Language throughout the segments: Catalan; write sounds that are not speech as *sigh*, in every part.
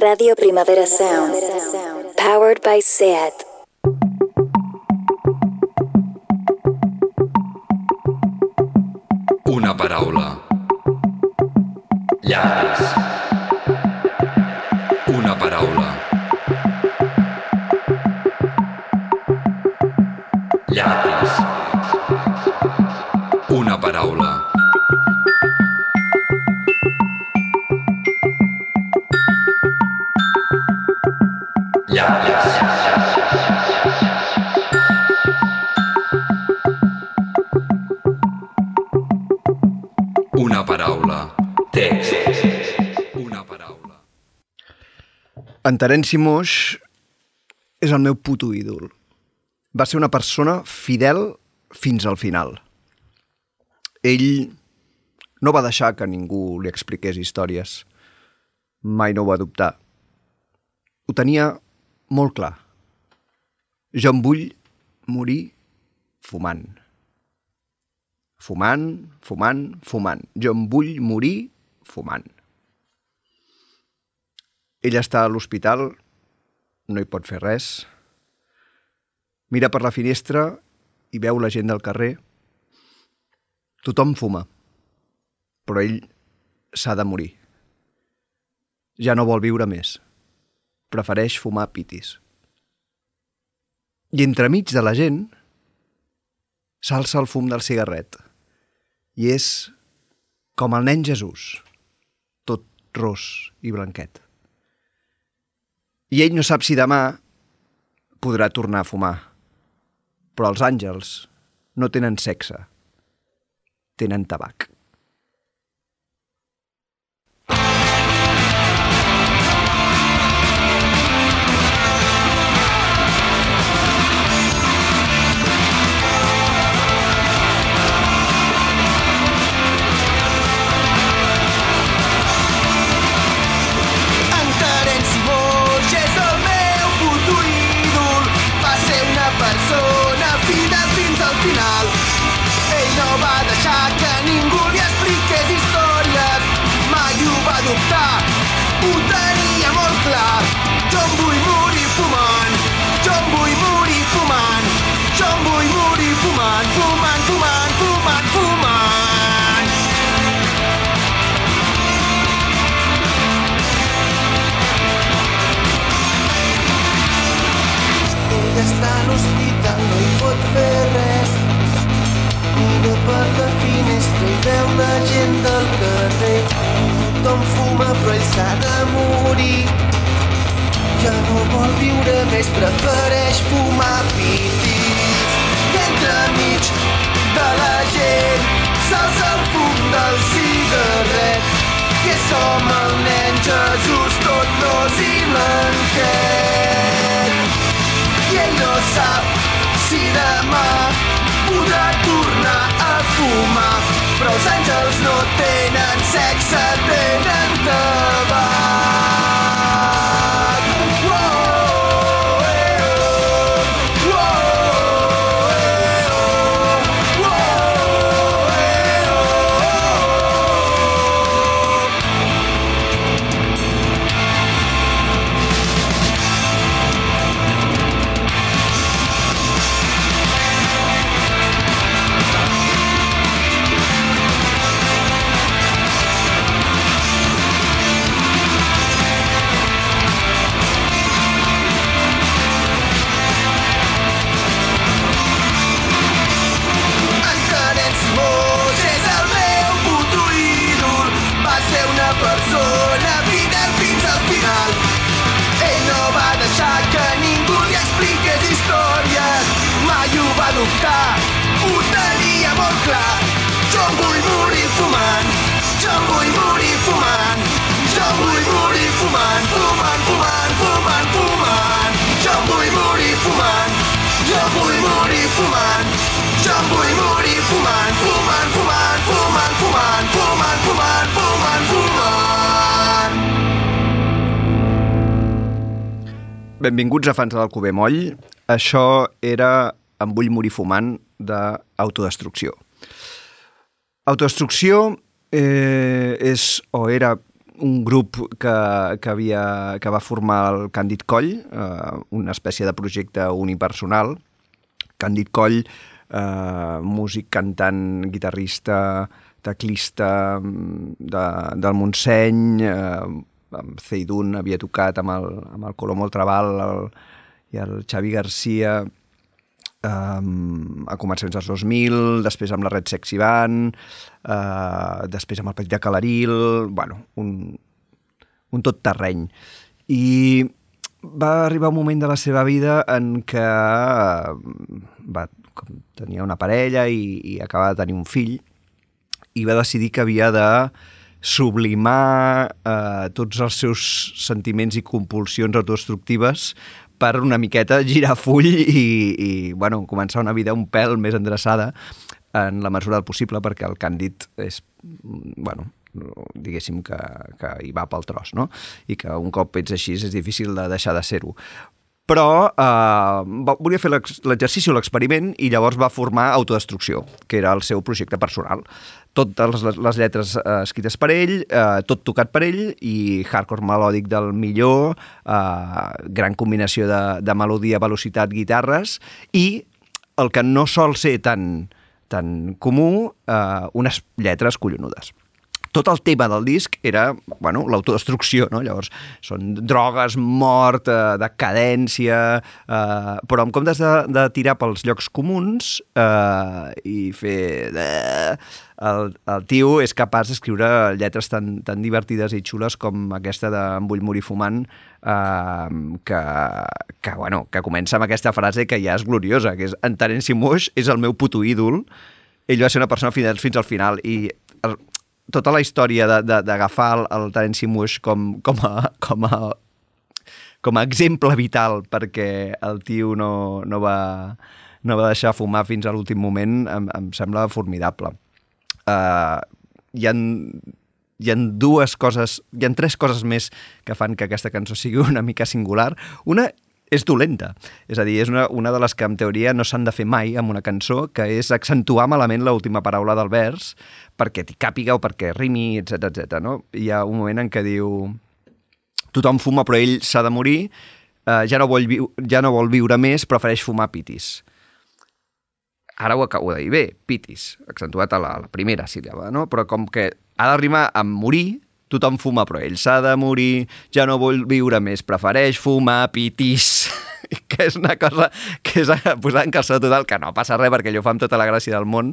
Radio Primavera Sound. Powered by SEAT. Una paraula. Llapis. En Terenci Moix és el meu puto ídol. Va ser una persona fidel fins al final. Ell no va deixar que ningú li expliqués històries. Mai no ho va dubtar. Ho tenia molt clar. Jo em vull morir fumant. Fumant, fumant, fumant. Jo em vull morir fumant. Ell està a l'hospital, no hi pot fer res. Mira per la finestra i veu la gent del carrer. Tothom fuma, però ell s'ha de morir. Ja no vol viure més. Prefereix fumar pitis. I entremig de la gent s'alça el fum del cigarret i és com el nen Jesús, tot ros i blanquet. I ell no sap si demà podrà tornar a fumar. Però els àngels no tenen sexe, tenen tabac. S'ha de morir. Ja no vol viure més, prefereix fumar pitis. I entremig de la gent s'alça el fum del cigarret. És com el nen Jesús, tot ros i blanquet i ell no sap si demà podrà tornar a fumar. Però els àngels no tenen sexe, tenen tabac. Benvinguts a Fans de l'Alcover Moll. Això era Em vull morir fumant d'autodestrucció. Autodestrucció eh, és o era un grup que, que, havia, que va formar el Càndid Coll, eh, una espècie de projecte unipersonal. Càndid Coll, eh, músic, cantant, guitarrista, teclista mm, de, del Montseny, eh, amb Ceidun havia tocat amb el, amb el Colomo el Trabal el, i el Xavi Garcia um, a començaments dels 2000, després amb la Red Sexy Band, uh, després amb el Petit de Calaril, bueno, un, un tot terreny. I va arribar un moment de la seva vida en què va, com, tenia una parella i, i acaba de tenir un fill i va decidir que havia de sublimar eh, tots els seus sentiments i compulsions autodestructives per una miqueta girar full i, i bueno, començar una vida un pèl més endreçada en la mesura del possible perquè el càndid és, bueno, diguéssim que, que hi va pel tros, no? I que un cop ets així és difícil de deixar de ser-ho però eh, volia fer l'exercici o l'experiment i llavors va formar Autodestrucció, que era el seu projecte personal. Totes les, les lletres eh, escrites per ell, eh, tot tocat per ell i hardcore melòdic del millor, eh, gran combinació de, de melodia, velocitat, guitarres i el que no sol ser tan, tan comú, eh, unes lletres collonudes tot el tema del disc era bueno, l'autodestrucció, no? Llavors, són drogues, mort, eh, decadència, eh, però en comptes de, de tirar pels llocs comuns eh, i fer... Eh, el, el tio és capaç d'escriure lletres tan, tan divertides i xules com aquesta de Em vull morir fumant, eh, que, que, bueno, que comença amb aquesta frase que ja és gloriosa, que és en Terence Moix és el meu puto ídol, ell va ser una persona fidel fins al final i tota la història d'agafar el, el Terence Moix com, com, a, com, a, com a exemple vital perquè el tio no, no, va, no va deixar fumar fins a l'últim moment em, em sembla formidable. Uh, hi ha hi ha dues coses, hi ha tres coses més que fan que aquesta cançó sigui una mica singular. Una és dolenta. És a dir, és una, una de les que en teoria no s'han de fer mai amb una cançó, que és accentuar malament l'última paraula del vers perquè t'hi càpiga o perquè rimi, etc etc. no? Hi ha un moment en què diu tothom fuma però ell s'ha de morir, eh, ja, no vol ja no vol viure més, prefereix fumar pitis. Ara ho acabo de dir bé, pitis, accentuat a la, a la primera síl·laba, no? però com que ha d'arribar a morir, tothom fuma, però ell s'ha de morir, ja no vol viure més, prefereix fumar pitís. *laughs* Que és una cosa que és posar en calçó total, que no passa res perquè allò fa amb tota la gràcia del món.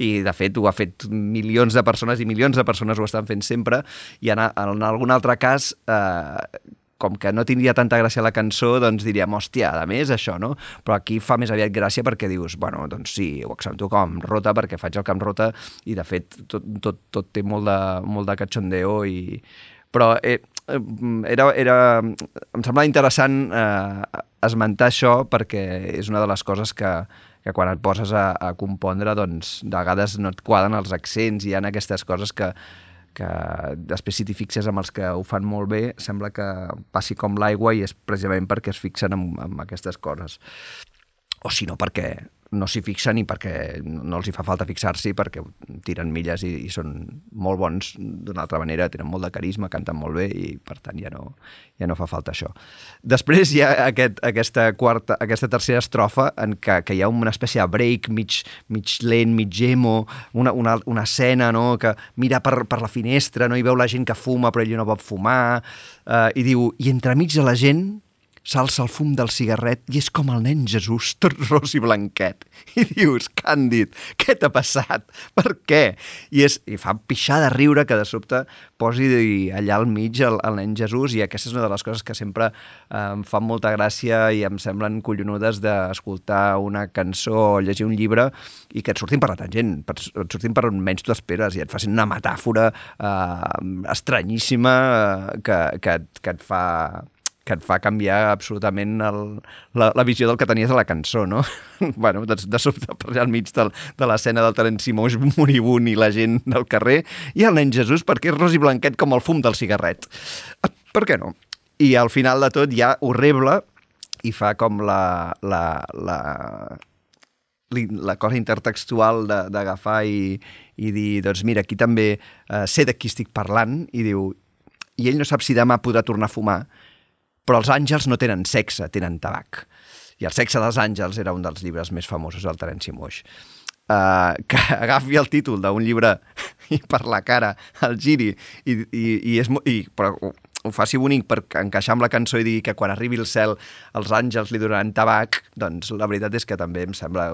I de fet ho ha fet milions de persones i milions de persones ho estan fent sempre. I en, en algun altre cas eh, com que no tindria tanta gràcia la cançó, doncs diríem, hòstia, a més això, no? Però aquí fa més aviat gràcia perquè dius, bueno, doncs sí, ho accentuo com rota perquè faig el camp rota i de fet tot, tot, tot té molt de, molt de cachondeo i... Però eh, era, era, em semblava interessant eh, esmentar això perquè és una de les coses que, que quan et poses a, a compondre, doncs, de vegades no et quadren els accents, i hi ha aquestes coses que, que després si t'hi fixes amb els que ho fan molt bé, sembla que passi com l'aigua i és precisament perquè es fixen en, en aquestes coses. O si no, perquè no s'hi fixen i perquè no els hi fa falta fixar-s'hi perquè tiren milles i, i són molt bons d'una altra manera, tenen molt de carisma, canten molt bé i per tant ja no, ja no fa falta això. Després hi ha aquest, aquesta, quarta, aquesta tercera estrofa en què, que hi ha una espècie de break mig, mig lent, mig emo, una, una, una escena no? que mira per, per la finestra no? i veu la gent que fuma però ell no pot fumar eh, i diu, i entremig de la gent s'alça el fum del cigarret i és com el nen Jesús, tot ros i blanquet. I dius, Càndid, què t'ha passat? Per què? I, és, I fa pixar de riure que de sobte posi allà al mig el, el nen Jesús i aquesta és una de les coses que sempre eh, em fan molta gràcia i em semblen collonudes d'escoltar una cançó o llegir un llibre i que et surtin per la tangent, per, et surtin per on menys tu esperes i et facin una metàfora eh, estranyíssima eh, que, que, que et fa que et fa canviar absolutament el, la, la visió del que tenies a la cançó, no? *laughs* bueno, de, de sobte per allà al mig del, de l'escena del Terence Simós moribund i la gent del carrer, i el nen Jesús perquè és ros i blanquet com el fum del cigarret. Per què no? I al final de tot ja horrible i fa com la, la, la, la cosa intertextual d'agafar i, i dir, doncs mira, aquí també eh, sé de qui estic parlant, i diu, i ell no sap si demà podrà tornar a fumar, però els àngels no tenen sexe, tenen tabac. I el sexe dels àngels era un dels llibres més famosos del Terenci Moix. Uh, que *laughs* agafi el títol d'un llibre i per la cara el giri i, i, i, és, i però ho, ho faci bonic per encaixar amb la cançó i dir que quan arribi el cel els àngels li donaran tabac, doncs la veritat és que també em sembla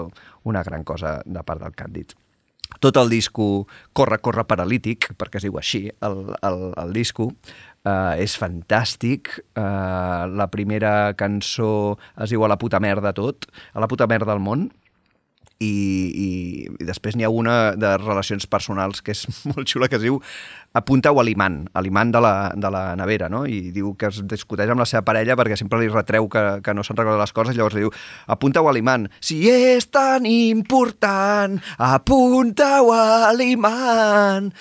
una gran cosa de part del Càndid tot el disco Corre, corre paralític, perquè es diu així, el, el, el disco, uh, és fantàstic. Uh, la primera cançó es diu A la puta merda tot, a la puta merda del món, i, i, i després n'hi ha una de relacions personals que és *laughs* molt xula, que es diu Apunta-ho a l'imant, a l'imant de, la, de la nevera, no? I diu que es discuteix amb la seva parella perquè sempre li retreu que, que no se'n recorda les coses, llavors li diu apunta-ho a l'imant. Si és tan important, apunta-ho a l'imant.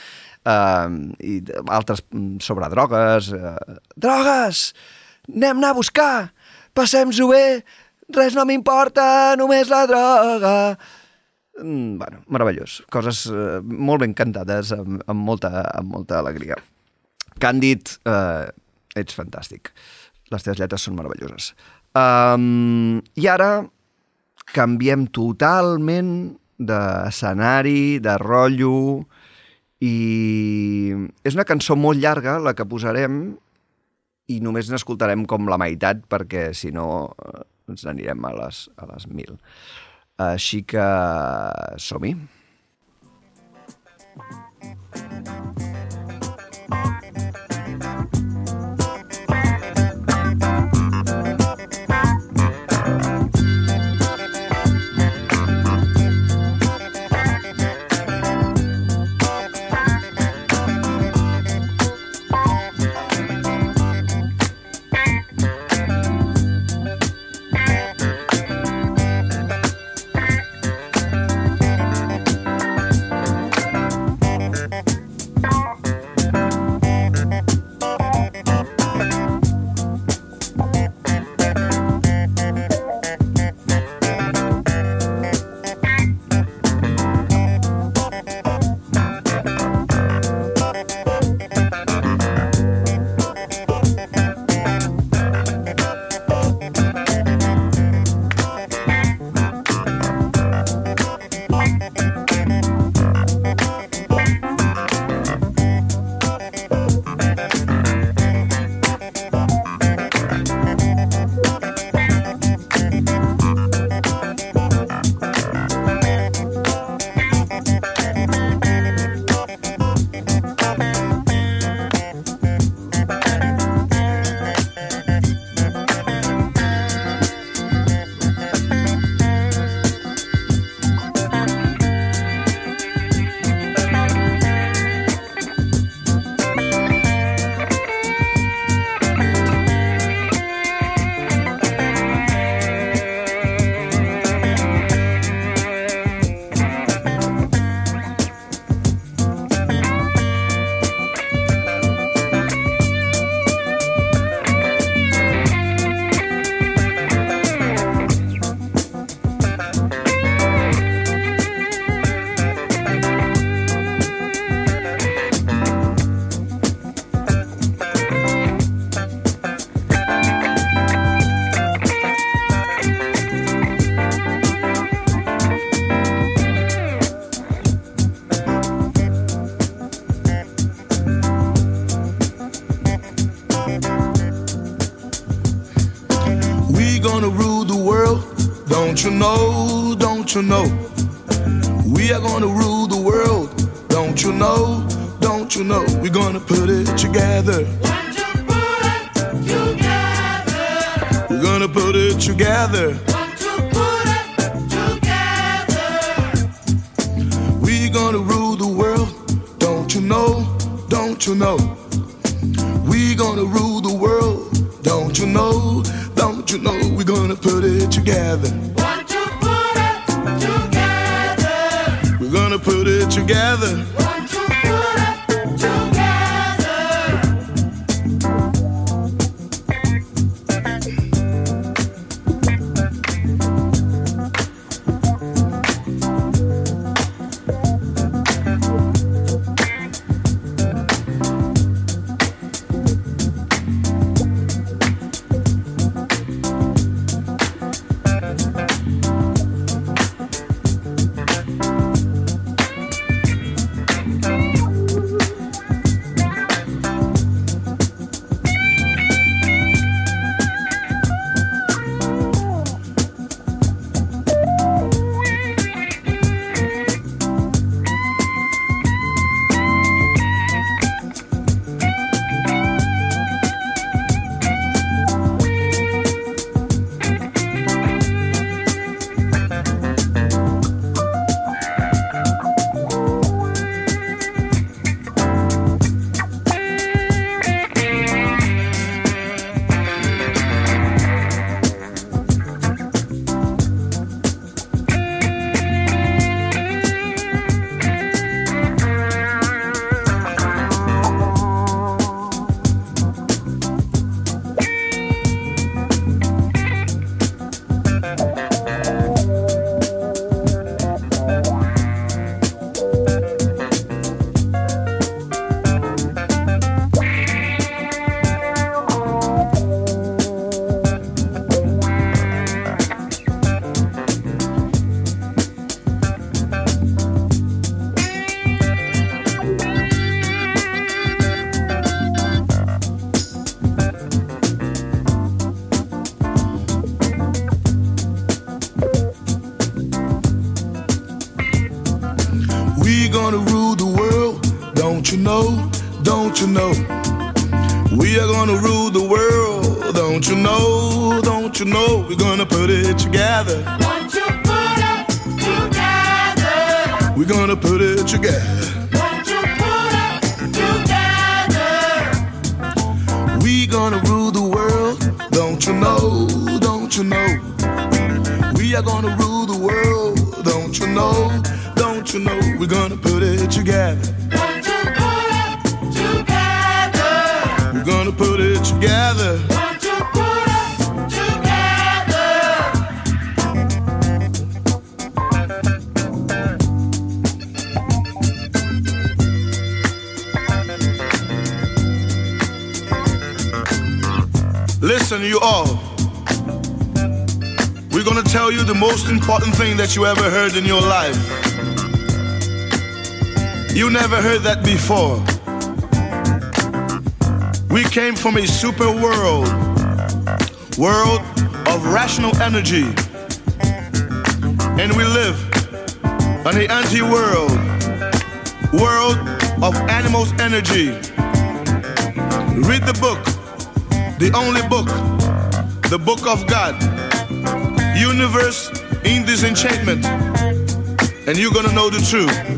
Uh, I altres mm, sobre drogues. Uh, drogues! Anem-ne a buscar! Passem-s'ho bé! Res no m'importa, només la droga! Mm, bueno, meravellós. Coses eh, molt ben cantades, amb, amb, molta, amb molta alegria. Càndid, eh, ets fantàstic. Les teves lletres són meravelloses. Um, I ara canviem totalment d'escenari, de rotllo, i és una cançó molt llarga, la que posarem, i només n'escoltarem com la meitat, perquè si no eh, ens anirem a les, a les mil. Així que som-hi. We don't you know, don't you know? We are gonna rule the world, don't you know, don't you know? We're gonna put it together. One two put it together. We're gonna put it together. We're gonna rule the world, don't you know, don't you know? We're gonna rule together. Listen, you all. We're gonna tell you the most important thing that you ever heard in your life. You never heard that before. We came from a super world, world of rational energy. And we live in an anti world, world of animals' energy. Read the book the only book, the book of God, universe in disenchantment, and you're gonna know the truth.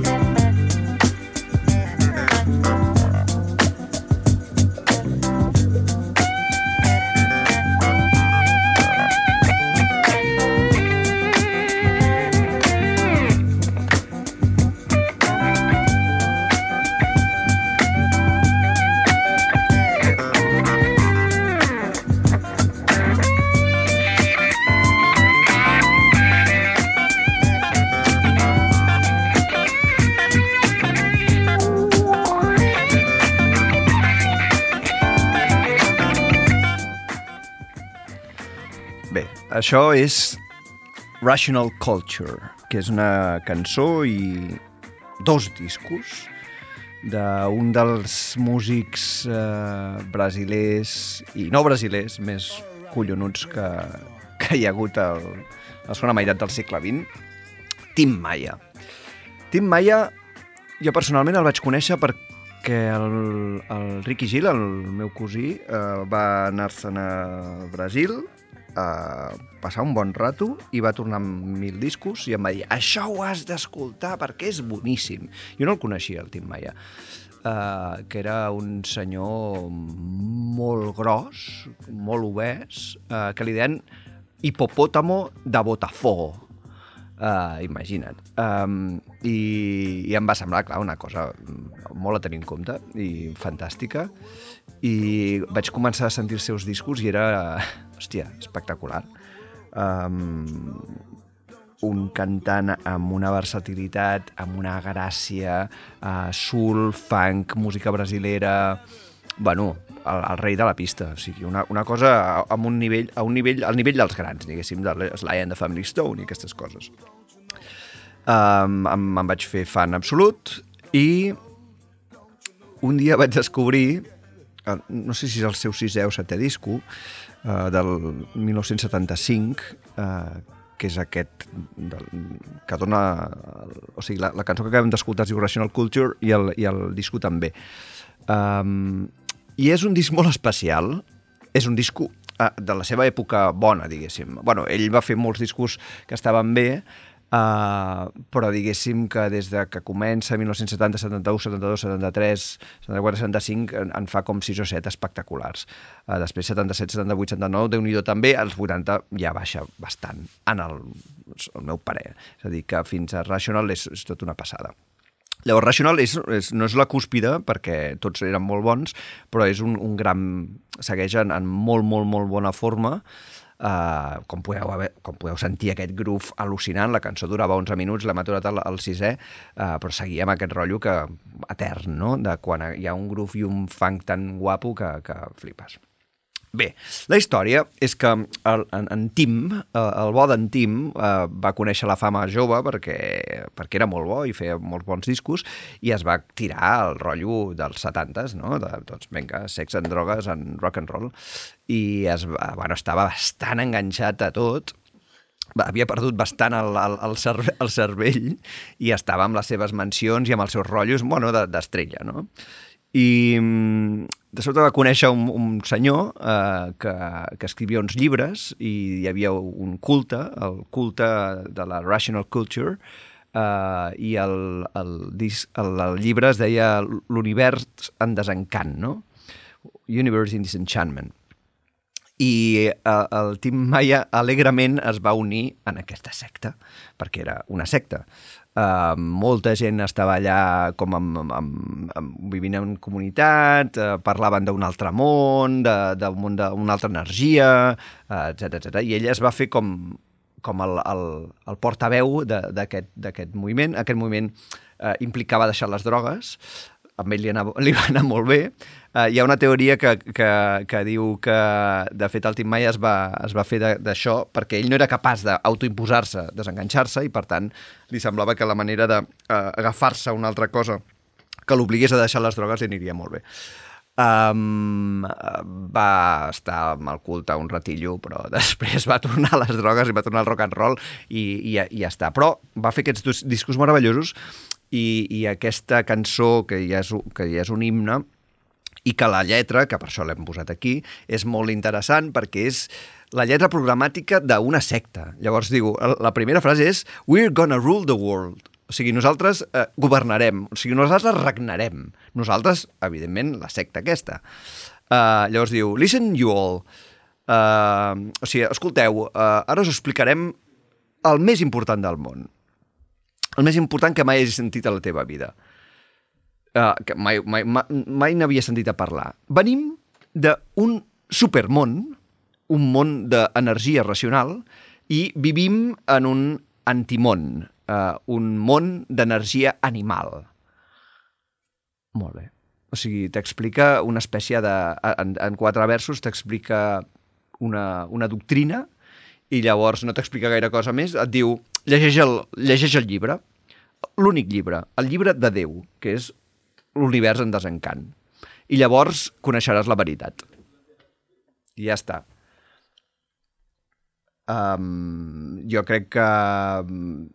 Això és Rational Culture, que és una cançó i dos discos d'un dels músics eh, brasilers i no brasilers més collonuts que, que hi ha hagut a la segona meitat del segle XX, Tim Maya. Tim Maya, jo personalment el vaig conèixer perquè el, el Ricky Gil, el meu cosí, eh, va anar-se'n a Brasil a passar un bon rato i va tornar amb mil discos i em va dir això ho has d'escoltar perquè és boníssim. Jo no el coneixia, el Tim Maia, uh, que era un senyor molt gros, molt obès, uh, que li deien hipopòtamo de Botafogo. Uh, imagina't. Um, i, I em va semblar, clar, una cosa molt a tenir en compte i fantàstica. I vaig començar a sentir els seus discos i era, hòstia, espectacular. Um, un cantant amb una versatilitat, amb una gràcia, uh, soul, funk, música brasilera... Bueno, el, el rei de la pista, o sigui, una, una cosa amb un nivell, a un nivell, al nivell dels grans, diguéssim, de Sly and the Family Stone i aquestes coses. Um, em, em vaig fer fan absolut i un dia vaig descobrir, eh, no sé si és el seu sisè o setè disco, eh, del 1975, eh, que és aquest del, que dona... O sigui, la, la cançó que acabem d'escoltar es diu Rational Culture i el, i el disco també. Um, I és un disc molt especial, és un disco uh, de la seva època bona, diguéssim. bueno, ell va fer molts discos que estaven bé, uh, però diguéssim que des de que comença 1970, 71, 72, 73, 74, 75 en, en fa com 6 o 7 espectaculars. Uh, després 77, 78, 79, déu nhi també, als 80 ja baixa bastant, en el, el meu parer. És a dir, que fins a Rational és, és tot una passada. Llavors, Rational és, és, no és la cúspide, perquè tots eren molt bons, però és un, un gran... segueix en, en molt, molt, molt bona forma, Uh, com, podeu haver, com podeu sentir aquest groove al·lucinant, la cançó durava 11 minuts, l'hem aturat al, al sisè, uh, però seguia amb aquest rotllo que, etern, no? de quan hi ha un groove i un funk tan guapo que, que flipes. Bé, la història és que el, en, en Tim, eh, el bo d'en Tim, eh, va conèixer la fama jove perquè, perquè era molt bo i feia molts bons discos i es va tirar al rotllo dels 70s, no? De, doncs, vinga, sex and drogues en rock and roll. I es bueno, estava bastant enganxat a tot havia perdut bastant el, el, el, cerve, el cervell i estava amb les seves mansions i amb els seus rotllos, bueno, de- d'estrella, no? I mm, de sobte va conèixer un, un senyor eh, que, que escrivia uns llibres i hi havia un culte, el culte de la Rational Culture, eh, i el, el, dis, el, el llibre es deia L'univers en desencant, no? Universe in Disenchantment i eh, el Tim Maia alegrement es va unir en aquesta secta, perquè era una secta. Uh, molta gent estava allà com amb, amb, amb, vivint en comunitat, uh, parlaven d'un altre món, d'un món d'una altra energia, etc etc. I ell es va fer com, com el, el, el portaveu d'aquest moviment. Aquest moviment uh, implicava deixar les drogues, amb ell li, anava, li va anar molt bé. Uh, hi ha una teoria que, que, que diu que, de fet, el Tim Maia es va, es va fer d'això perquè ell no era capaç d'autoimposar-se, desenganxar-se, i per tant li semblava que la manera d'agafar-se a una altra cosa que l'obligués a deixar les drogues li aniria molt bé. Um, va estar amb el culte un ratillo, però *laughs* després va tornar a les drogues i va tornar al rock and roll i, i, i ja està. Però va fer aquests dos discos meravellosos i, i aquesta cançó, que ja, és, que ja és un himne, i que la lletra, que per això l'hem posat aquí, és molt interessant perquè és la lletra programàtica d'una secta. Llavors diu, la primera frase és We're gonna rule the world. O sigui, nosaltres eh, governarem, o sigui, nosaltres regnarem. Nosaltres, evidentment, la secta aquesta. Uh, llavors diu, listen you all. Uh, o sigui, escolteu, uh, ara us explicarem el més important del món. El més important que mai hagis sentit a la teva vida uh, que mai, mai, mai, mai n'havia sentit a parlar. Venim d'un supermón, un món d'energia racional, i vivim en un antimón, uh, un món d'energia animal. Molt bé. O sigui, t'explica una espècie de... En, en quatre versos t'explica una, una doctrina i llavors no t'explica gaire cosa més, et diu, llegeix el, llegeix el llibre, l'únic llibre, el llibre de Déu, que és l'univers en desencant. I llavors coneixeràs la veritat. I ja està. Um, jo crec que um,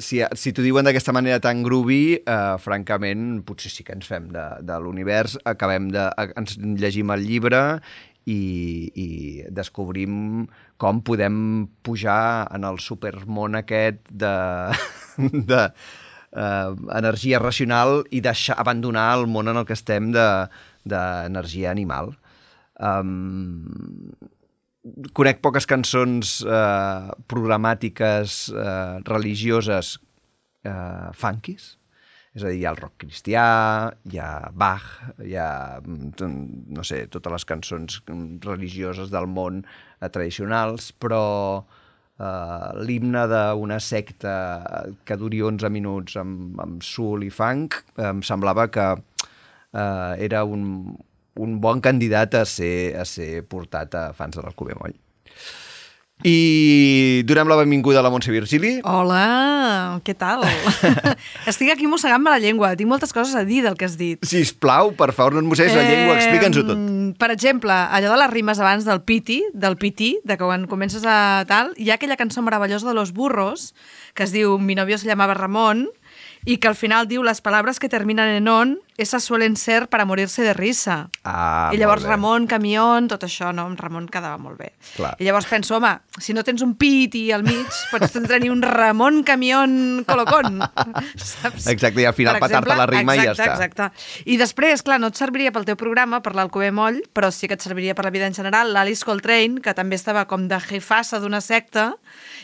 si, si t'ho diuen d'aquesta manera tan groovy, uh, francament, potser sí que ens fem de, de l'univers, acabem de... ens llegim el llibre i, i descobrim com podem pujar en el supermón aquest de, *laughs* de uh, energia racional i deixar, abandonar el món en el que estem d'energia de, animal. Um, conec poques cançons eh, programàtiques eh, religioses eh, funkis. És a dir, hi ha el rock cristià, hi ha Bach, hi ha, mm, no sé, totes les cançons religioses del món eh, tradicionals, però eh, l'himne d'una secta que duri 11 minuts amb, amb soul i funk eh, em semblava que eh, era un, un bon candidat a ser, a ser portat a fans de l'Alcover Moll. I donem la benvinguda a la Montse Virgili. Hola, què tal? *laughs* Estic aquí mossegant-me la llengua. Tinc moltes coses a dir del que has dit. Sisplau, per favor, no et mosseguis la llengua, explica'ns-ho tot. Per exemple, allò de les rimes abans del piti, del piti, de que quan comences a tal, hi ha aquella cançó meravellosa de Los Burros, que es diu Mi novio se llamaba Ramon, i que al final diu les paraules que terminen en on, esas suelen ser para morirse de risa. Ah, I llavors. Ramon, camión, tot això, no? Ramon quedava molt bé. Clar. I llavors penso, home, si no tens un piti al mig, pots tenir un Ramon camión colocón, *laughs* saps? Exacte, i al final Per petar-te la rima i ja exacte, està. Exacte. I després, clar, no et serviria pel teu programa, per l'Alcover Moll, però sí que et serviria per la vida en general, l'Alice Coltrane, que també estava com de jefassa d'una secta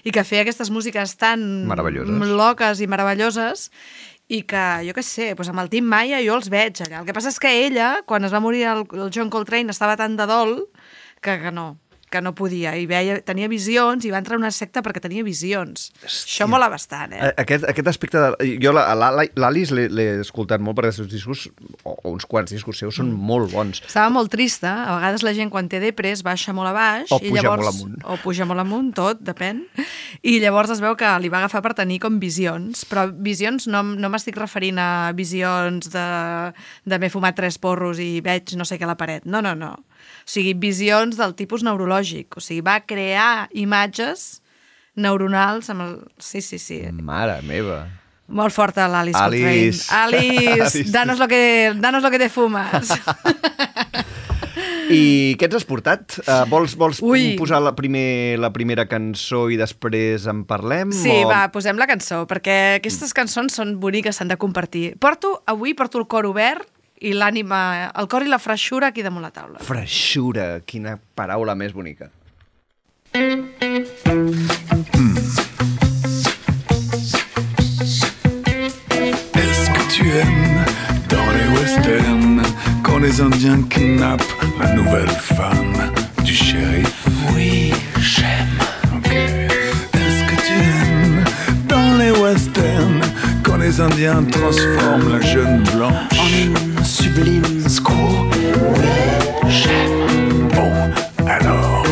i que feia aquestes músiques tan Meravelloses. loques i meravelloses i que, jo què sé, doncs amb el Tim Maia jo els veig allà. El que passa és que ella, quan es va morir el, el John Coltrane, estava tan de dol que, que no, que no podia. I veia, tenia visions i va entrar a una secta perquè tenia visions. Això mola bastant, eh? A- Aquest, aquest aspecte de... Jo l'Alice l'he- escoltat molt perquè els seus discos, o, o uns quants discos seus, són molt bons. Estava molt trista. A vegades la gent, quan té depres, baixa molt a baix. O i puja llavors, molt amunt. O puja molt amunt, tot, depèn. I llavors es veu que li va agafar per tenir com visions. Però visions no, no m'estic referint a visions de, de m'he fumat tres porros i veig no sé què a la paret. No, no, no. O sigui, visions del tipus neurològic. O sigui, va crear imatges neuronals amb el... Sí, sí, sí. Mare meva. Molt forta l'Alice Alice. Alice, *laughs* Alice. danos lo que, danos lo que te fumas. *laughs* I què ens has portat? Uh, vols vols Ui. posar la, primer, la primera cançó i després en parlem? Sí, o... va, posem la cançó, perquè aquestes cançons són boniques, s'han de compartir. Porto, avui porto el cor obert i l'ànima, el cor i la freixura aquí damunt la taula. Freixura, quina paraula més bonica. Est-ce que tu aimes dans les westerns quand les Indiens kidnappent la nouvelle femme du shérif Oui, j'aime. Ok. Est-ce que tu aimes dans les westerns quand les Indiens transforment la jeune blanche en une sublime squaw? Oui, j'aime. Bon, alors,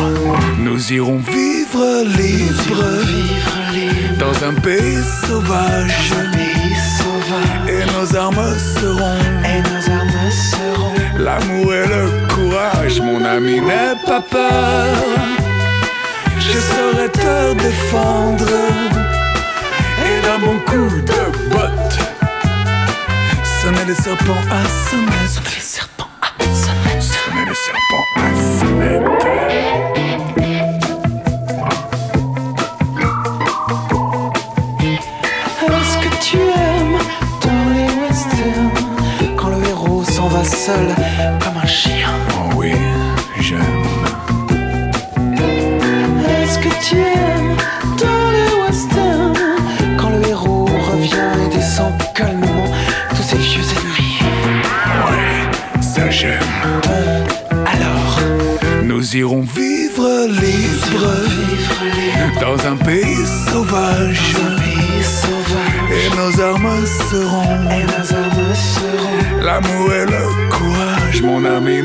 nous irons vivre libre, dans un pays sauvage. Et nos armes seront. Et nos armes seront. L'amour et le courage, mon ami, n'aie pas peur. Je saurai te défendre. Et d'un bon coup de botte, sonner les serpents à. Sonner les serpents à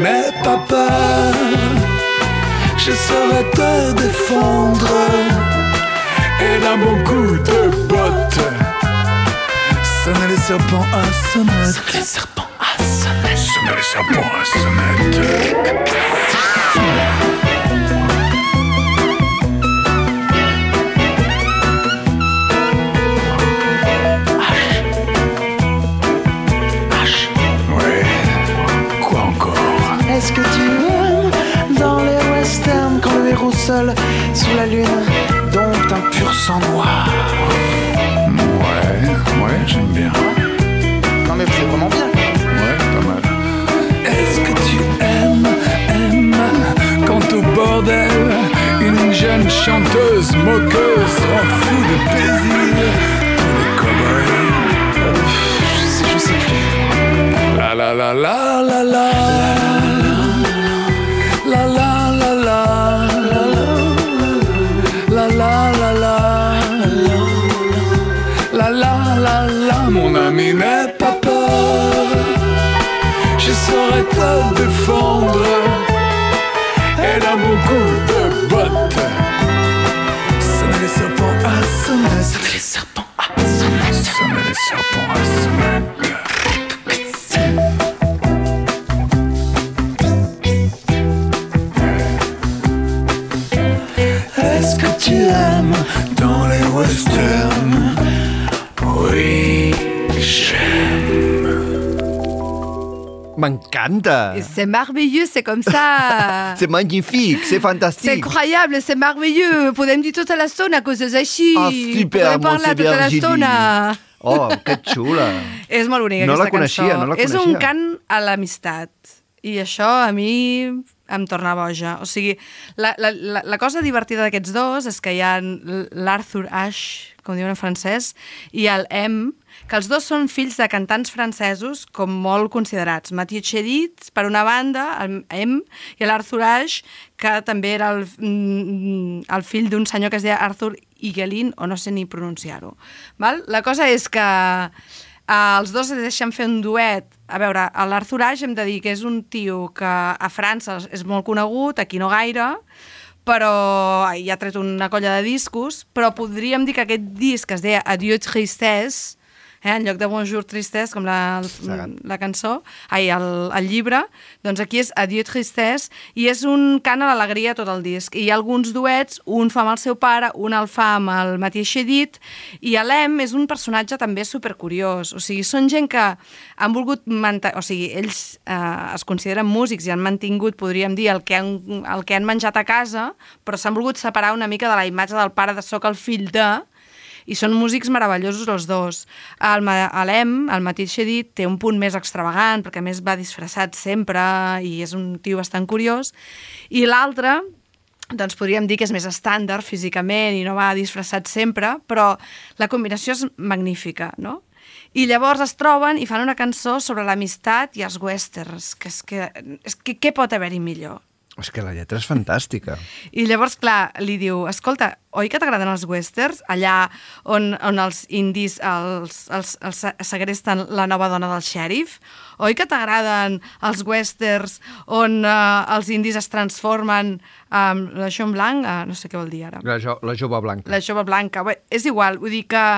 N'aie pas peur. Je saurai te défendre. Et d'un bon coup de botte, sonner les serpents à sonnette. les serpents à sonnette. Sonner les serpents à sonnette. J'aime bien. Non mais c'est vraiment bien. Ouais, pas mal. Est-ce que tu aimes, aimes quand au bordel une jeune chanteuse moqueuse rend fou de plaisir tous les cow-boys? Je sais, je sais plus. La la la la la la La te M'encanta! C'est merveilleux, c'est comme ça. *laughs* C'est magnifique, c'est C'est fantastique. incroyable, c'est merveilleux. Podem dir tota l'estona coses així. Ah, super, Podem parlar Montse tota Virgili. l'estona. Oh, que xula. *laughs* És molt bonica No la aquesta coneixia, cançó. no la És un coneixia. cant a l'amistat. I això a mi em torna boja. O sigui, la, la, la, la cosa divertida d'aquests dos és que hi ha l'Arthur Ashe, com diuen en francès, i el M, que els dos són fills de cantants francesos com molt considerats. Mathieu Chédid, per una banda, el M, i l'Arthur Ashe, que també era el, mm, el fill d'un senyor que es deia Arthur Igelin, o no sé ni pronunciar-ho. La cosa és que eh, els dos es deixen fer un duet. A veure, l'Arthur Ashe hem de dir que és un tio que a França és molt conegut, aquí no gaire, però ja ha tret una colla de discos, però podríem dir que aquest disc es deia Adieu Tristesse, eh, en lloc de Bonjour Tristesse, com la, la cançó, ai, el, el llibre, doncs aquí és Adieu Tristesse, i és un cant a l'alegria tot el disc. I hi ha alguns duets, un fa amb el seu pare, un el fa amb el Mathieu Chedid, i Alem és un personatge també supercuriós. O sigui, són gent que han volgut mantenir... O sigui, ells eh, es consideren músics i han mantingut, podríem dir, el que han, el que han menjat a casa, però s'han volgut separar una mica de la imatge del pare de soc el fill de, i són músics meravellosos els dos. El Ma- Alem, el Matís Chedid, té un punt més extravagant, perquè més va disfressat sempre i és un tio bastant curiós, i l'altre, doncs podríem dir que és més estàndard físicament i no va disfressat sempre, però la combinació és magnífica, no? I llavors es troben i fan una cançó sobre l'amistat i els westerns, que és que, és que què pot haver-hi millor? És que la lletra és fantàstica. I llavors, clar, li diu, escolta, oi que t'agraden els westerns? Allà on, on els indis els, els, els segresten la nova dona del xèrif? Oi que t'agraden els westerns on uh, els indis es transformen amb la Jean Blanc? Uh, no sé què vol dir ara. La, jo, la jove blanca. La jove blanca. Bé, és igual, vull dir que...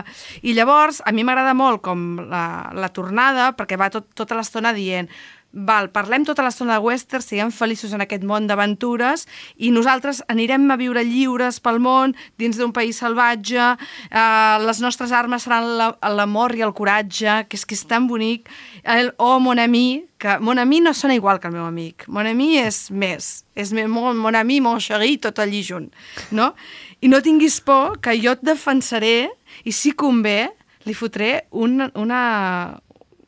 I llavors, a mi m'agrada molt com la, la tornada, perquè va tot, tota l'estona dient val, parlem tota l'estona de western, siguem feliços en aquest món d'aventures i nosaltres anirem a viure lliures pel món, dins d'un país salvatge, eh, les nostres armes seran la- l'amor i el coratge, que és que és tan bonic, el oh, mon ami, que mon ami no sona igual que el meu amic, mon ami és més, és me- mon, mon ami, mon chéri, tot allí junt, no? I no tinguis por, que jo et defensaré i si convé, li fotré un, una,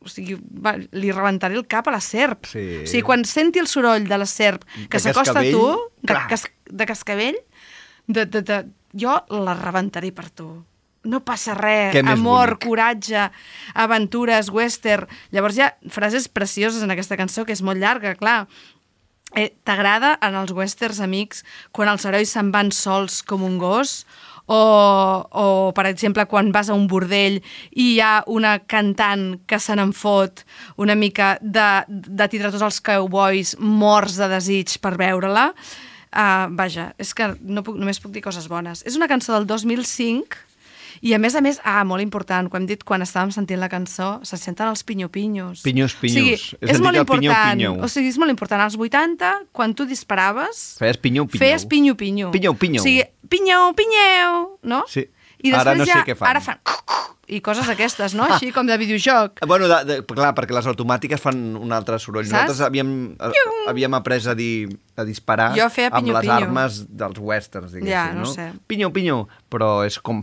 o sigui, va, li rebentaré el cap a la serp. Sí. O sigui, quan senti el soroll de la serp que s'acosta a tu, de, cas, de cascavell, de, de, de, jo la rebentaré per tu. No passa res, Què amor, coratge, aventures, western... Llavors hi ha frases precioses en aquesta cançó, que és molt llarga, clar. Eh, T'agrada en els westerns amics quan els herois se'n van sols com un gos? O, o, per exemple, quan vas a un bordell i hi ha una cantant que se n'en fot una mica de, de tindre tots els cowboys morts de desig per veure-la. Uh, vaja, és que no puc, només puc dir coses bones. És una cançó del 2005 i a més a més, ah, molt important, ho hem dit quan estàvem sentint la cançó, se senten els pinyo-pinyos. Pinyos, pinyos. O sigui, és sentit molt important. pinyou. O sigui, és molt important. Als 80, quan tu disparaves... Feies pinyou, pinyou. Feies pinyo-pinyo. Pinyou, pinyou. O sigui, pinyeu, pinyeu, no? Sí. I després Ara no ja, sé què fan. Ara fan... I coses aquestes, no? Així com de videojoc. *laughs* Bueno, de, de, clar, perquè les automàtiques fan un altre soroll. Saps? Nosaltres havíem, eh, havíem après a, dir, a disparar Jo feia amb pinyo, les pinyo. armes dels westerns, diguéssim, Ja, no no? sé. Pinyo, pinyo, però és com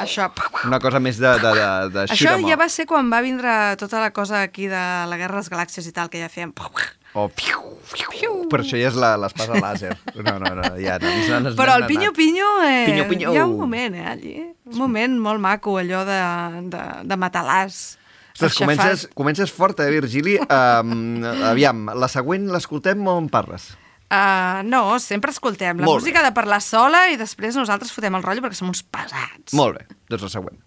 Això... una cosa més de, de, de, de Això ja va ser quan va vindre tota la cosa aquí de la Guerra de les Galàxies i tal, que ja fèiem... O fiu, fiu. Però això ja és l'espasa làser. No, no, no, ja no. no, no Però el pinyo-pinyo, eh, Pinyo, pinyo. hi ha un moment, eh, allí. Un moment molt maco, allò de, de, de matalàs. Ostres, comences, comences fort, eh, Virgili? Um, aviam, la següent l'escoltem o en parles? Uh, no, sempre escoltem la Molt bé. música de parlar sola i després nosaltres fotem el rotllo perquè som uns pesats. Molt bé, doncs la següent.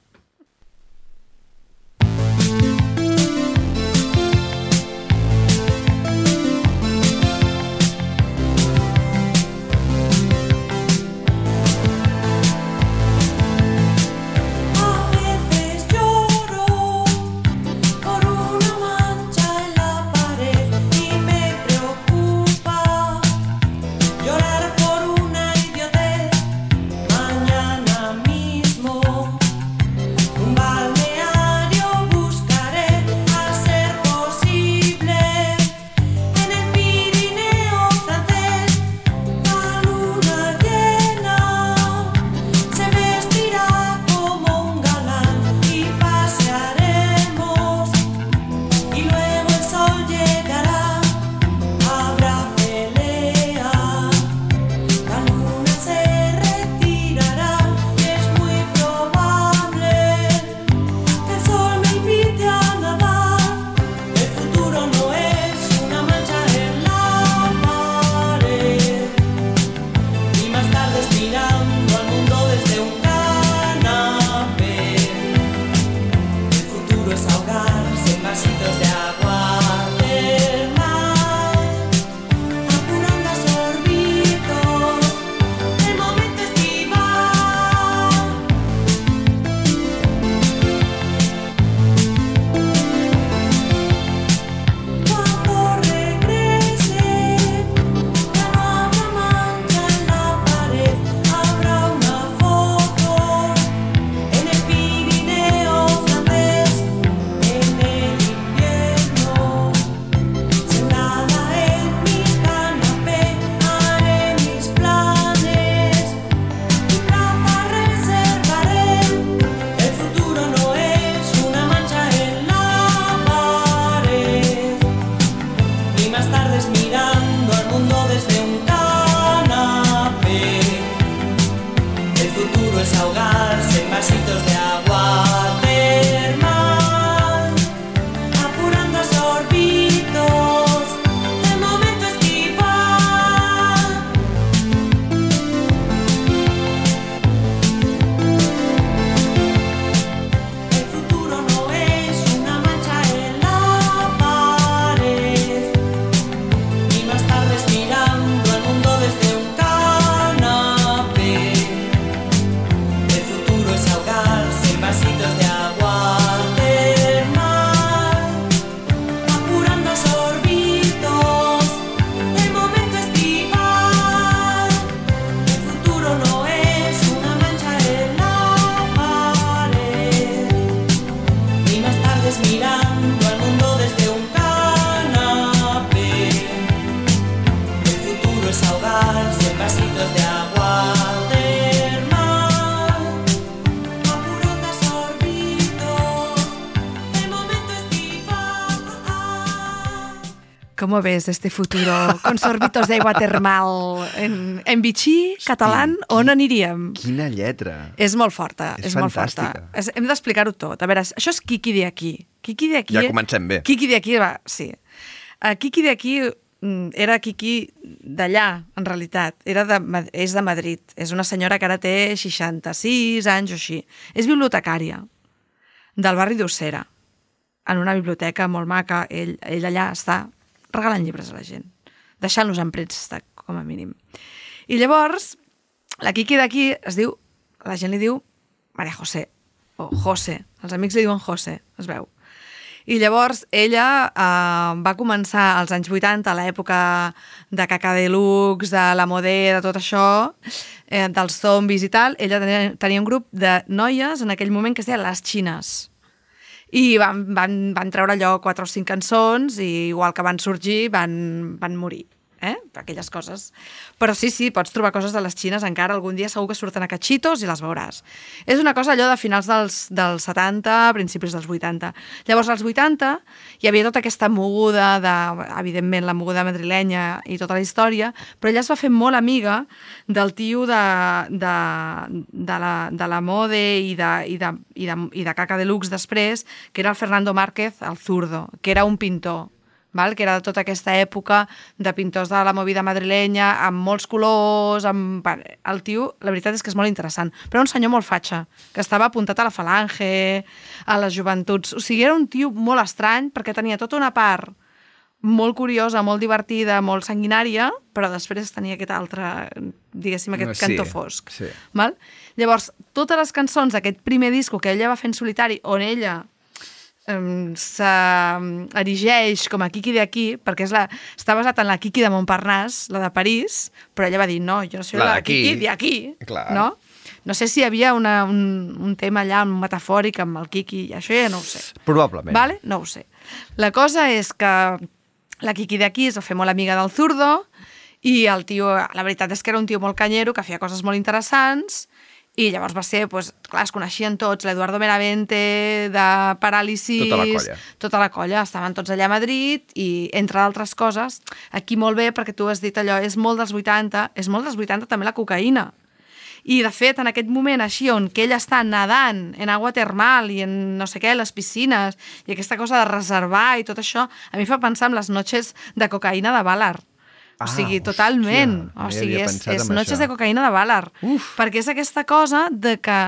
¿Cómo ves este futuro con sorbitos de agua termal en, en Vichy, catalán, on aniríem? Quina lletra. És molt forta, És és, molt forta. fantàstica. És, hem d'explicar-ho tot. A veure, això és Kiki de aquí. Kiki de aquí... Ja comencem bé. Kiki de aquí, va, sí. Uh, Kiki de aquí mm, era Kiki d'allà, en realitat. Era de, és de Madrid. És una senyora que ara té 66 anys o així. És bibliotecària del barri d'Ossera, en una biblioteca molt maca. Ell, ell allà està regalant llibres a la gent, deixant-los en préstec, com a mínim. I llavors, la Kiki d'aquí es diu, la gent li diu Maria José, o José, els amics li diuen José, es veu. I llavors ella eh, va començar als anys 80, a l'època de Caca Deluxe, de la Modé, de tot això, eh, dels zombis i tal. Ella tenia, tenia un grup de noies en aquell moment que es deia Les Xines. I van, van, van treure allò quatre o cinc cançons i igual que van sorgir van, van morir eh? aquelles coses. Però sí, sí, pots trobar coses de les xines encara, algun dia segur que surten a cachitos i les veuràs. És una cosa allò de finals dels, dels 70, principis dels 80. Llavors, als 80 hi havia tota aquesta moguda, de, evidentment la moguda madrilenya i tota la història, però ella es va fer molt amiga del tio de, de, de, la, de la Mode i de, i, de, i, de, i de Caca Deluxe després, que era el Fernando Márquez, el zurdo, que era un pintor val? que era de tota aquesta època de pintors de la movida madrilenya, amb molts colors, amb... El tio, la veritat és que és molt interessant, però era un senyor molt fatxa, que estava apuntat a la falange, a les joventuts. O sigui, era un tio molt estrany, perquè tenia tota una part molt curiosa, molt divertida, molt sanguinària, però després tenia aquest altre, diguéssim, aquest Sí, cantó fosc. sí. Val? Llavors, totes les cançons d'aquest primer disco que ella va fer en solitari, on ella um, s'erigeix com a Kiki d'aquí, perquè és la, està basat en la Kiki de Montparnasse, la de París, però ella va dir, no, jo no soy La la. Kiki d'aquí, no? No sé si hi havia una, un, un tema allà un metafòric amb el Kiki, això ja no ho sé. Probablement. Vale? No ho sé. La cosa és que la Kiki d'aquí es va fer molt amiga del zurdo i el tio, la veritat és que era un tio molt canyero, que feia coses molt interessants i llavors va ser, doncs, clar, es coneixien tots, l'Eduardo Meravente, de Paràlisis... Tota la colla. Tota la colla, estaven tots allà a Madrid i, entre d'altres coses, aquí molt bé, perquè tu has dit allò, és molt dels 80, és molt dels 80 també la cocaïna. I, de fet, en aquest moment així, on que ella està nedant en agua termal i en no sé què, les piscines, i aquesta cosa de reservar i tot això, a mi fa pensar en les noches de cocaïna de Ballard. Ah, o sigui, hòstia, totalment. O sigui, és, és noches això. de cocaïna de Ballard. Uf. Perquè és aquesta cosa de que,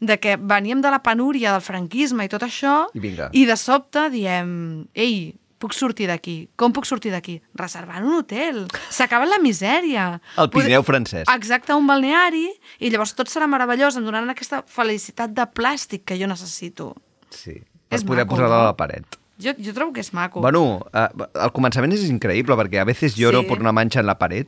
de que veníem de la penúria del franquisme i tot això, I vinga. i de sobte diem, ei, puc sortir d'aquí. Com puc sortir d'aquí? Reservant un hotel. S'acaba la misèria. El Pirineu francès. Exacte, un balneari, i llavors tot serà meravellós, em donaran aquesta felicitat de plàstic que jo necessito. Sí. Per És poder posar-la a la paret. Jo, jo trobo que és maco. Bueno, eh, al començament és increïble perquè a veces lloro Sí. por una mancha en la pared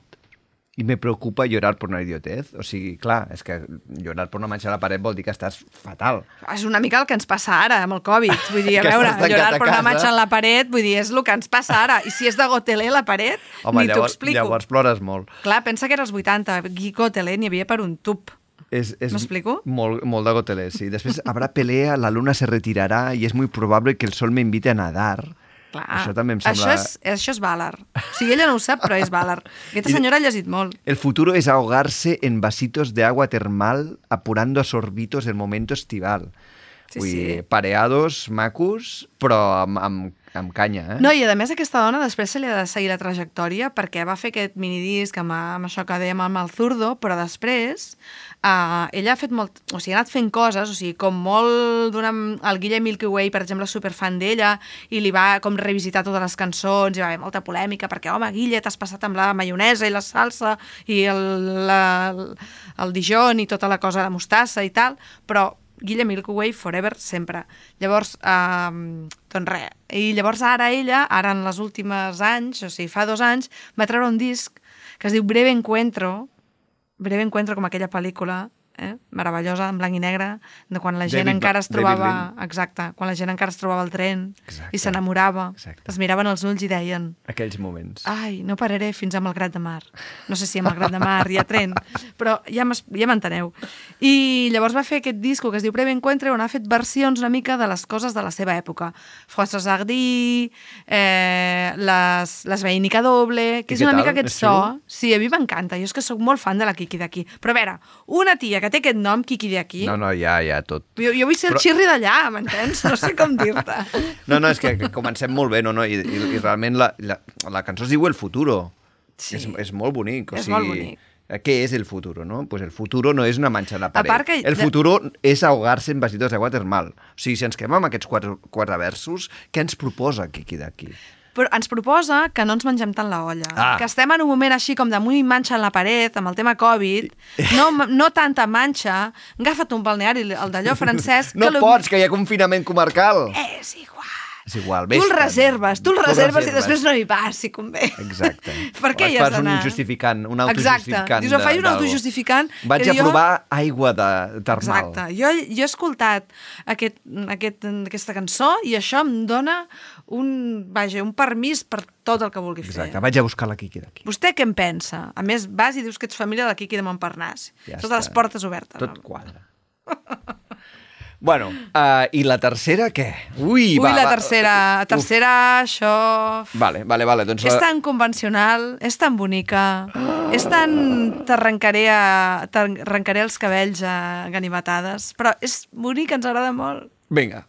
y me preocupa llorar por una idiotez. O sigui, clar, és que llorar por una mancha en la paret vol dir que estàs fatal. És una mica el que ens passa ara amb el Covid. Vull dir, a *laughs* veure, llorar a per una manxa en la paret, vull dir, és el que ens passa ara. I si és de Gotelé la paret, Home, ni t'ho explico. llavors plores molt. Clar, pensa que era els 80. Guy Gotelé n'hi havia per un tub. És, és M'explico? Molt, molt de gotelé, sí. Després habrá pelea, la luna se retirará y es muy probable que el sol me invite a nadar. Clar. Això també em sembla... Això és, això és Ballard. O sigui, ella no ho sap, però és Ballard. Aquesta I- senyora ha llegit molt. El futuro es ahogarse en vasitos de agua termal apurando a sorbitos el momento estival. Sí, Vull sí. dir, pareados, macos, però amb, amb, amb canya, eh? No, i a més aquesta dona després se li ha de seguir la trajectòria perquè va fer aquest minidisc amb, amb això que dèiem amb el zurdo, però després uh, ella ha fet molt... O sigui, ha anat fent coses, o sigui, com molt d'una... El Guillem Milky Way, per exemple, superfan d'ella i li va com revisitar totes les cançons i va haver molta polèmica perquè, home, Guille, t'has passat amb la maionesa i la salsa i el, la, el Dijon i tota la cosa de mostassa i tal, però Guille Milky Way forever, sempre. Llavors, um, doncs res. I llavors ara ella, ara en les últimes anys, o sigui, fa dos anys, va treure un disc que es diu Breve Encuentro, Breve Encuentro com aquella pel·lícula, eh? meravellosa, en blanc i negre, de quan la gent David encara es trobava... Exacte, quan la gent encara es trobava al tren Exacte. i s'enamorava, es miraven els ulls i deien Aquells moments. ai, no pararé fins a Malgrat de Mar. No sé si a Malgrat de Mar hi ha tren, però ja m'es- ja m'enteneu. I llavors va fer aquest disco que es diu Breve Encuentre, on ha fet versions una mica de les coses de la seva època. François Hardy, eh, les, les Veinica Doble, que I és una tal? mica aquest És so. Sí, a mi m'encanta. Jo és que sóc molt fan de la Kiki d'aquí. Però a veure, una tia que té aquest nom, Kiki d'aquí, No, no, ja, ja, tot. jo, jo vull ser el Però- xirri d'allà, m'entens? No sé com dir-te. *laughs* No, no, és que, comencem molt bé, no, no, i, i, i realment la, la, la cançó es diu El Futuro. Sí. És, és molt bonic. O És sigui, molt bonic. eh, Què és el futuro, no? Pues el futuro no és una manxa la paret. part que- El futuro és ahogar-se en vasitos d'aigua termal. O sigui, si ens quedem amb aquests quatre, quatre versos, què ens proposa Kiki d'aquí? Però ens proposa que no ens mengem tant la olla. Ah. Que estem en un moment així com de muy manxa en la paret, amb el tema Covid, no, no tanta manxa, agafa't un balneari, el d'allò francès... No que pots, que hi ha confinament comarcal. És igual. És igual, Tu el reserves, tu el el reserves i reserves. després no hi vas, si convé. Exacte. *laughs* per què hi has fas un d'anar? justificant, un Exacte. autojustificant. Dius, em faig un autojustificant Vaig a jo- provar aigua de termal. Exacte. Jo, jo he escoltat aquest, aquest, aquesta cançó i això em dona un, vaja, un permís per tot el que vulgui fer. Exacte, vaig a buscar la Kiki d'aquí. Vostè què en pensa? A més, vas i dius que ets família de la Quiqui de Montparnasse. Ja Totes està. les portes obertes. Tot quadra. *laughs* bueno, uh, i la tercera què? Ui, Ui, va, la va. tercera, la tercera, això... Vale, vale, vale. Doncs És tan convencional, és tan bonica, és tan... T'arrencaré a... t'arrencaré els cabells a ganivetades, però és bonica, ens agrada molt. Vinga.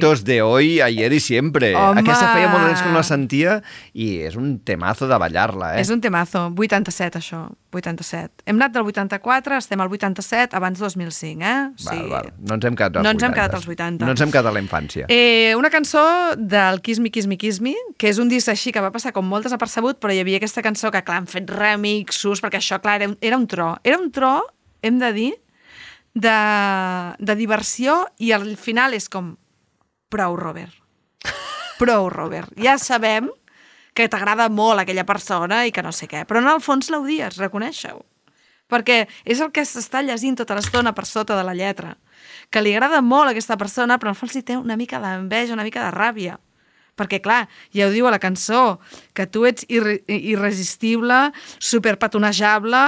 Éxitos de hoy, ayer y siempre. Home! Aquesta feia molt temps que no la sentia i és un temazo de ballar-la, eh? És un temazo. 87, això. 87. Hem anat del 84, estem al 87, abans 2005, eh? O Val, sigui, val. No ens hem quedat als No ens hem 80. quedat als 80. No ens hem quedat a la infància. Eh, una cançó del Kiss Me, Kiss Me, Kiss Me, que és un disc així que va passar com molt desapercebut, però hi havia aquesta cançó que, clar, han fet remixos, perquè això, clar, era, un- era un tro. Era un tro, hem de dir, de, de diversió, i al final és com, prou, Robert. Prou, Robert. Ja sabem que t'agrada molt aquella persona i que no sé què, però en el fons l'odies, reconeixeu. Perquè és el que s'està llegint tota l'estona per sota de la lletra. Que li agrada molt aquesta persona, però en el fons li té una mica d'enveja, una mica de ràbia. Perquè, clar, ja ho diu a la cançó, que tu ets irre irresistible, superpatonejable,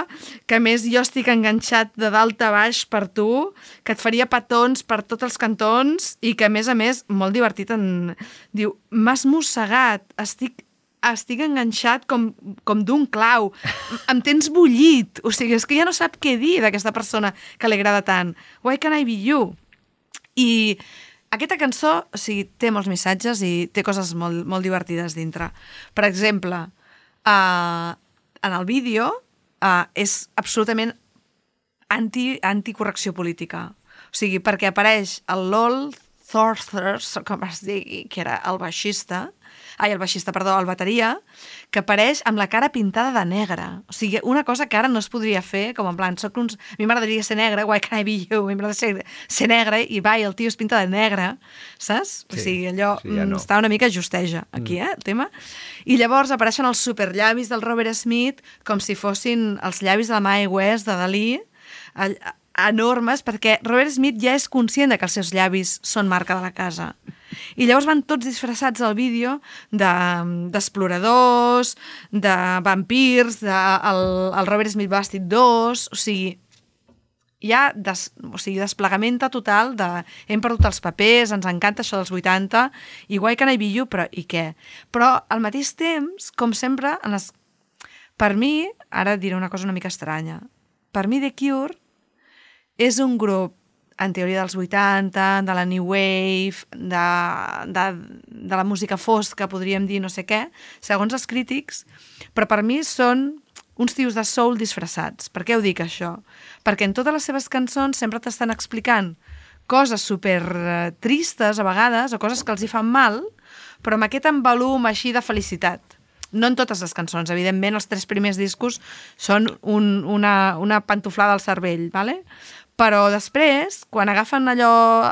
que més jo estic enganxat de dalt a baix per tu, que et faria petons per tots els cantons i que, a més a més, molt divertit, en... diu, m'has mossegat, estic estic enganxat com, com d'un clau, em tens bullit, o sigui, és que ja no sap què dir d'aquesta persona que li agrada tant. Why can I be you? I aquesta cançó o sigui, té molts missatges i té coses molt, molt divertides dintre. Per exemple, uh, en el vídeo uh, és absolutament anti, anticorrecció política. O sigui, perquè apareix el LOL Thorthers, com es digui, que era el baixista, ai, el baixista, perdó, el bateria, que apareix amb la cara pintada de negre. O sigui, una cosa que ara no es podria fer, com en plan, soc uns... A mi m'agradaria ser negre, why can I be you? A mi m'agrada ser, ser negre, i va, i el tio es pinta de negre, saps? o Sí, sigui, allò sí, ja mm, no. està una mica justeja, aquí, eh, el tema. I llavors apareixen els superllavis del Robert Smith com si fossin els llavis de la Mae West, de Dalí, enormes, perquè Robert Smith ja és conscient de que els seus llavis són marca de la casa. I llavors van tots disfressats al vídeo de- d'exploradors, de, vampirs, de, el, el Robert Smith vestit d'os, o sigui, hi ha des, o sigui, desplegament total de hem perdut els papers, ens encanta això dels 80, i guai que no hi viu, però i què? Però al mateix temps, com sempre, en les... per mi, ara diré una cosa una mica estranya, per mi The Cure és un grup en teoria dels 80, de la New Wave, de, de, de la música fosca, podríem dir no sé què, segons els crítics, però per mi són uns tios de soul disfressats. Per què ho dic, això? Perquè en totes les seves cançons sempre t'estan explicant coses super eh, tristes a vegades, o coses que els hi fan mal, però amb aquest envolum així de felicitat. No en totes les cançons, evidentment, els tres primers discos són un, una, una pantoflada al cervell, ¿vale? Però després, quan agafen allò,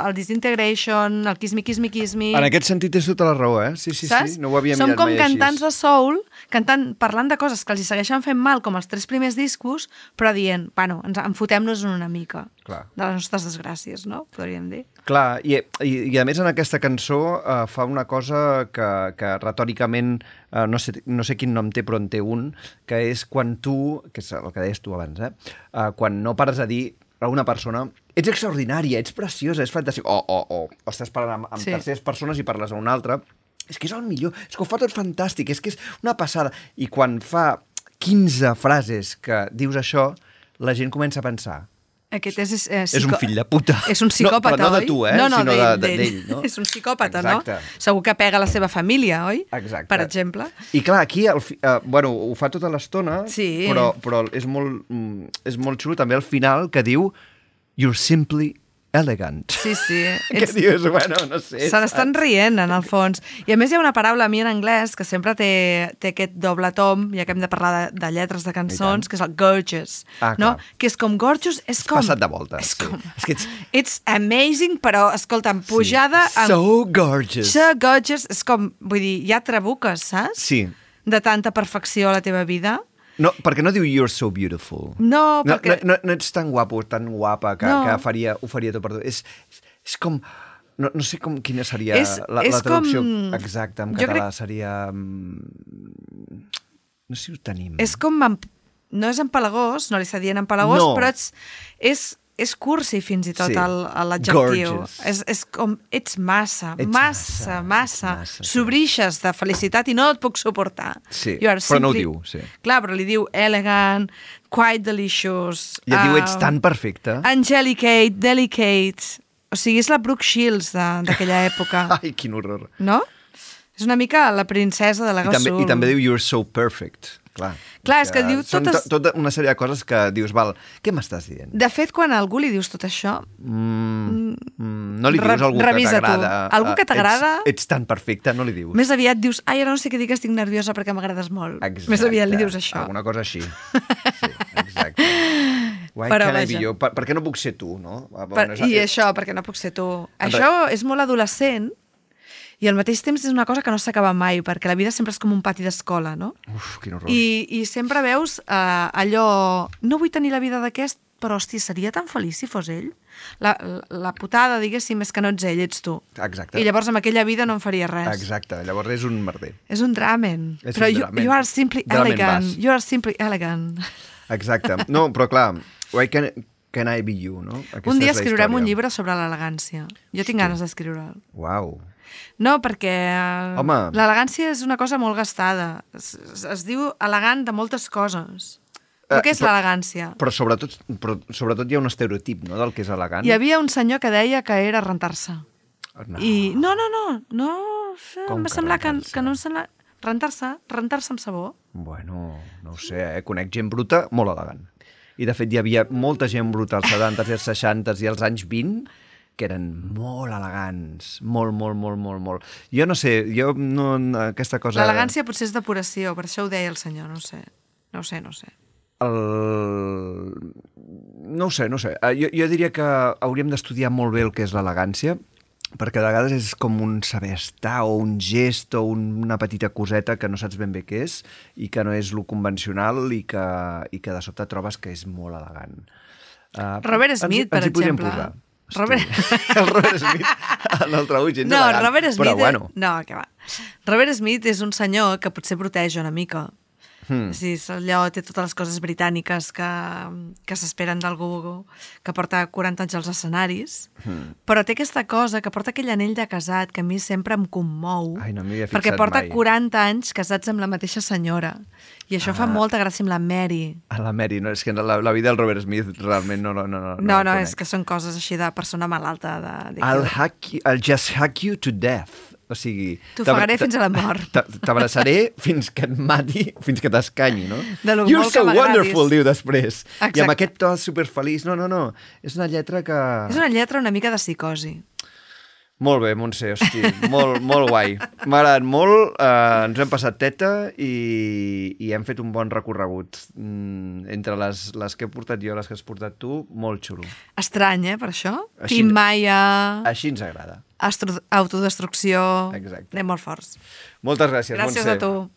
el Disintegration, el Kiss Me, Kiss Me, Kiss Me... En aquest sentit tens tota la raó, eh? Sí, sí, saps? sí. No ho havia Som mirat com mai cantants així. de soul, cantant, parlant de coses que els hi segueixen fent mal, com els tres primers discos, però dient, bueno, ens enfotem-nos en una mica Clar. de les nostres desgràcies, no? Podríem dir. Clar, i, i, i a més en aquesta cançó uh, fa una cosa que, que retòricament, uh, no, sé, no sé quin nom té, però en té un, que és quan tu, que és el que deies tu abans, eh? uh, quan no pares a dir a una persona ets extraordinària, ets preciosa, és fantàstic, o, o, o, o estàs parlant amb, amb sí. terceres persones i parles a una altra, és que és el millor, és que ho fa tot fantàstic, és que és una passada. I quan fa 15 frases que dius això, la gent comença a pensar, Aquest és... Eh, és un fill de puta. És un No, psicòpata, però no de tu, eh? No, no, Sinó d'ell, de- de- d'ell. d'ell, no? *laughs* És un psicòpata, Exacte. no? Segur que pega a la seva família, oi? Exacte. Per exemple. I clar, aquí, el, fi- uh, bueno, ho fa tota l'estona, Sí. però, però és, molt, mm, és molt xulo també al final que diu You're simply elegant. Sí, sí. *laughs* Què dius? Bueno, no sé. Se n'estan rient, en el fons. I a més hi ha una paraula a mi en anglès que sempre té, té aquest doble tom, ja que hem de parlar de, de lletres de cançons, que és el gorgeous. Ah, no? clar. Que és com gorgeous, és com... Passat de volta. És sí. com... És que ets It's amazing, però, escolta'm, pujada sí. amb... So gorgeous. So gorgeous, és com, vull dir, ja trabuques, saps? Sí. De tanta perfecció a la teva vida. No, perquè no diu you're so beautiful. No, perquè... no, no, no ets tan guapo, tan guapa, que, No. que faria, ho faria tot per tu. És, és com... No, no sé com quina seria És- la, és la traducció com- exacta en jo català. crec- Seria... mm, No sé si ho tenim. És com... No és empalagós, no li està dient empalagós, No. però ets, és, és cursi fins i tot Sí. l'adjectiu. És, és com... Ets massa, Ets massa, massa, massa. massa, sí. S'obrixes de felicitat i no et puc suportar. Sí, You are però no ho diu, sí. Clar, però li diu elegant, quite delicious... I et diu, uh, ets tan perfecte. Angelicate, delicate... O sigui, és la Brooke Shields d'aquella època, *laughs* Ai, quin horror. no? És una mica la princesa de la I també. I també diu You're so perfect. Clar, Clar, és que diu són totes- to- tota una sèrie de coses que dius, val, què m'estàs dient? De fet, quan a algú li dius tot això, Mm, mm, no li dius a algú que t'agrada. Algú que eh, t'agrada- Ets, ets tan perfecte, no li dius. més aviat dius ai, ara no sé què dir que estic nerviosa perquè m'agrades molt. Exacte. Més aviat li dius això. Alguna cosa així. *laughs* Sí, exacte. Why Però I vaja. be you? Per, per què no puc ser tu, no? Ah, Per, bueno, és- I eh, això, perquè no puc ser tu. Això és molt adolescent i al mateix temps és una cosa que no s'acaba mai, perquè la vida sempre és com un pati d'escola, no? Uf, quin horror. I, I sempre veus eh, allò... No vull tenir la vida d'aquest, però, hòstia, seria tan feliç si fos ell? La, la, putada, diguéssim, és que no ets ell, ets tu. Exacte. I llavors amb aquella vida no em faria res. Exacte, llavors és un merder. És un dramen. És però un you, dramen. you are simply Dramen elegant. bas. You are simply elegant. Exacte. No, però clar, why can, can I be you, no? Aquesta un dia escriurem un llibre sobre l'elegància. Jo tinc ganes d'escriure'l. Uau. No, perquè eh, l'elegància és una cosa molt gastada. Es, es, es diu elegant de moltes coses. Però Eh, què és l'elegància? Però sobretot, però sobretot hi ha un estereotip, no?, del que és elegant. Hi havia un senyor que deia que era rentar-se. No. I no, no, no, no, Com em que sembla que, que no em sembla... Rentar-se, rentar-se amb sabó. Bueno, no ho sé, eh? Conec gent bruta molt elegant. I, de fet, hi havia molta gent bruta als 70s i als 60s i als anys 20 que eren molt elegants. Molt, molt, molt, molt, molt. Jo no sé, jo no... Aquesta cosa... L'elegància potser és depuració, per això ho deia el senyor, no sé. No sé, no sé. El... No ho sé, no ho sé. Eh, Jo, jo diria que hauríem d'estudiar molt bé el que és l'elegància, perquè de vegades és com un saber estar o un gest o un- una petita coseta que no saps ben bé què és i que no és lo convencional i que, i que de sobte trobes que és molt elegant. Uh, Robert Smith, per hi podríem exemple. Posar. Robert- *laughs* el Robert Smith, el trobo gens No, elegant, Robert Smith... però bueno, No, que va. Robert Smith és un senyor que potser proteja una mica. Hmm. Sí, allò, té totes les coses britàniques que, que s'esperen d'algú que porta 40 anys als escenaris, hmm. però té aquesta cosa que porta aquell anell de casat que a mi sempre em commou, Ai, no perquè porta mai. 40 anys casats amb la mateixa senyora. I això ah. fa molta gràcia amb la Mary. a la Mary, no, és que la, la vida del Robert Smith realment no, no, no, no, No, no, la és que són coses així de persona malalta. De, de I'll, hack you, I'll just hack you to death. O sigui... T'ofegaré fins a la *laughs* mort. t'a- T'abraçaré fins que et mati, fins que t'escanyi, no? De lo You're so wonderful, diu després. I Exacte. amb aquest to superfeliç. No, no, no. És una lletra que... És una lletra una mica de psicosi. Molt bé, Montse, hosti, molt, molt guai. M'ha agradat molt, eh, ens hem passat teta i, i hem fet un bon recorregut. Mm, entre les, les que he portat jo i les que has portat tu, molt xulo. Estrany, eh, per això? Així- Tim Maia, Així ens agrada. astro- autodestrucció... Exacte. Anem molt forts. Moltes gràcies, Gràcies Montse. a tu.